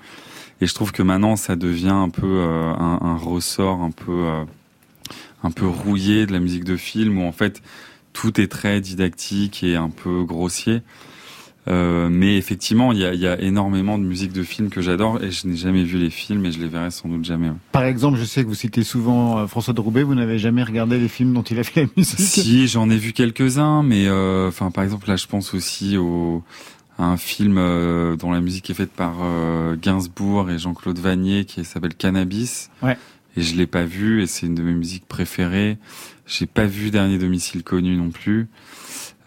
Et je trouve que maintenant, ça devient un peu euh, un, un ressort un peu. euh, un peu rouillé de la musique de film où en fait tout est très didactique et un peu grossier. Euh, mais effectivement, il y y a énormément de musique de film que j'adore et je n'ai jamais vu les films et je les verrai sans doute jamais. ouais. Par exemple, je sais que vous citez souvent euh, François de Roubaix, vous n'avez jamais regardé les films dont il a fait la musique Si, j'en ai vu quelques-uns, mais euh, enfin, par exemple, là, je pense aussi au à un film euh, dont la musique est faite par Gainsbourg et Jean-Claude Vanier qui s'appelle Cannabis. Ouais. Et je l'ai pas vu et c'est une de mes musiques préférées. J'ai pas vu Dernier domicile connu non plus.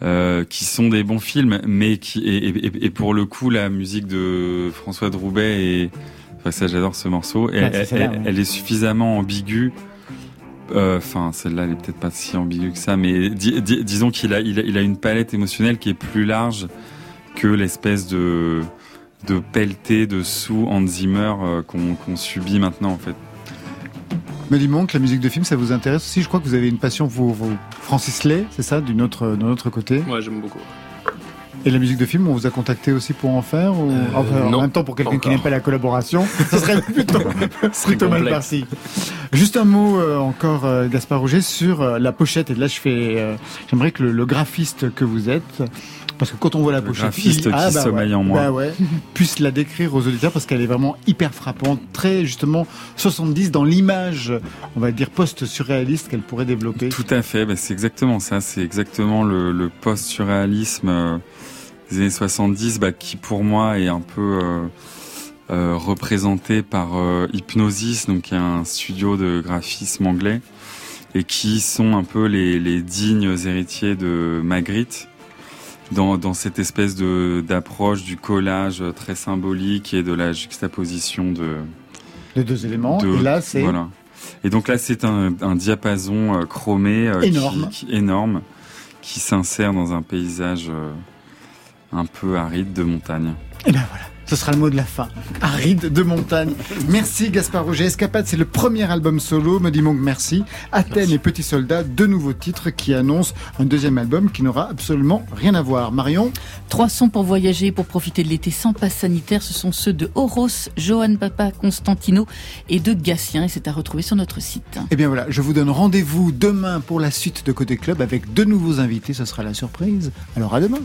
Euh, qui sont des bons films, mais qui et, et- et- et pour le coup la musique de François de Roubaix et enfin, ça j'adore ce morceau. Et Ouais, c'est elle, celle-là, elle- ouais. elle est suffisamment ambiguë euh, Enfin, celle-là, elle est peut-être pas si ambiguë que ça, mais di- di- disons qu'il a, il a, il a une palette émotionnelle qui est plus large que l'espèce de de pelleté de sous Hans Zimmer euh, qu'on qu'on subit maintenant en fait. Me dit Monk, la musique de film, ça vous intéresse aussi Je crois que vous avez une passion pour, pour Francis Lay, c'est ça, d'une autre, d'un autre côté? Ouais, j'aime beaucoup. Et la musique de film, on vous a contacté aussi pour en faire ou... Euh, Enfin, En non, même temps, pour quelqu'un qui n'aime pas la collaboration, [LAUGHS] ce serait plutôt, plutôt mal parti. Juste un mot euh, encore, euh, Gaspard Rouget, sur euh, la pochette. Et là, je fais, j'aimerais que le, le graphiste que vous êtes, parce que quand on voit la Le pochette, il- ah, qui bah sommeille ouais, en moi. bah ouais, [LAUGHS] puisse la décrire aux auditeurs parce qu'elle est vraiment hyper frappante, très justement 70 dans l'image, on va dire post-surréaliste qu'elle pourrait développer. Tout à fait, bah, c'est exactement ça, c'est exactement le, le post-surréalisme euh, des années 70 bah, qui pour moi est un peu euh, euh, représenté par euh, Hypnosis, donc qui est un studio de graphisme anglais, et qui sont un peu les, les dignes héritiers de Magritte. Dans, dans cette espèce de d'approche du collage très symbolique et de la juxtaposition de, Les deux éléments. de- Et là, c'est voilà. Et donc là, c'est un, un diapason euh, chromé euh, Énorme. Qui, qui- énorme, qui s'insère dans un paysage euh, un peu aride de montagne. Et ben voilà, ce sera le mot de la fin. Aride de montagne. Merci Gaspard Roger. Escapade, c'est le premier album solo. Me dit Monk, merci. Athènes et Petits Soldats, deux nouveaux titres qui annoncent un deuxième album qui n'aura absolument rien à voir. Marion Trois sons pour voyager, pour profiter de l'été sans passe sanitaire. Ce sont ceux de Horos, Johan Papa Constantino et de Gatien. Et c'est à retrouver sur notre site. Eh bien voilà, je vous donne rendez-vous demain pour la suite de Côté Club avec deux nouveaux invités. Ce sera la surprise. Alors à demain.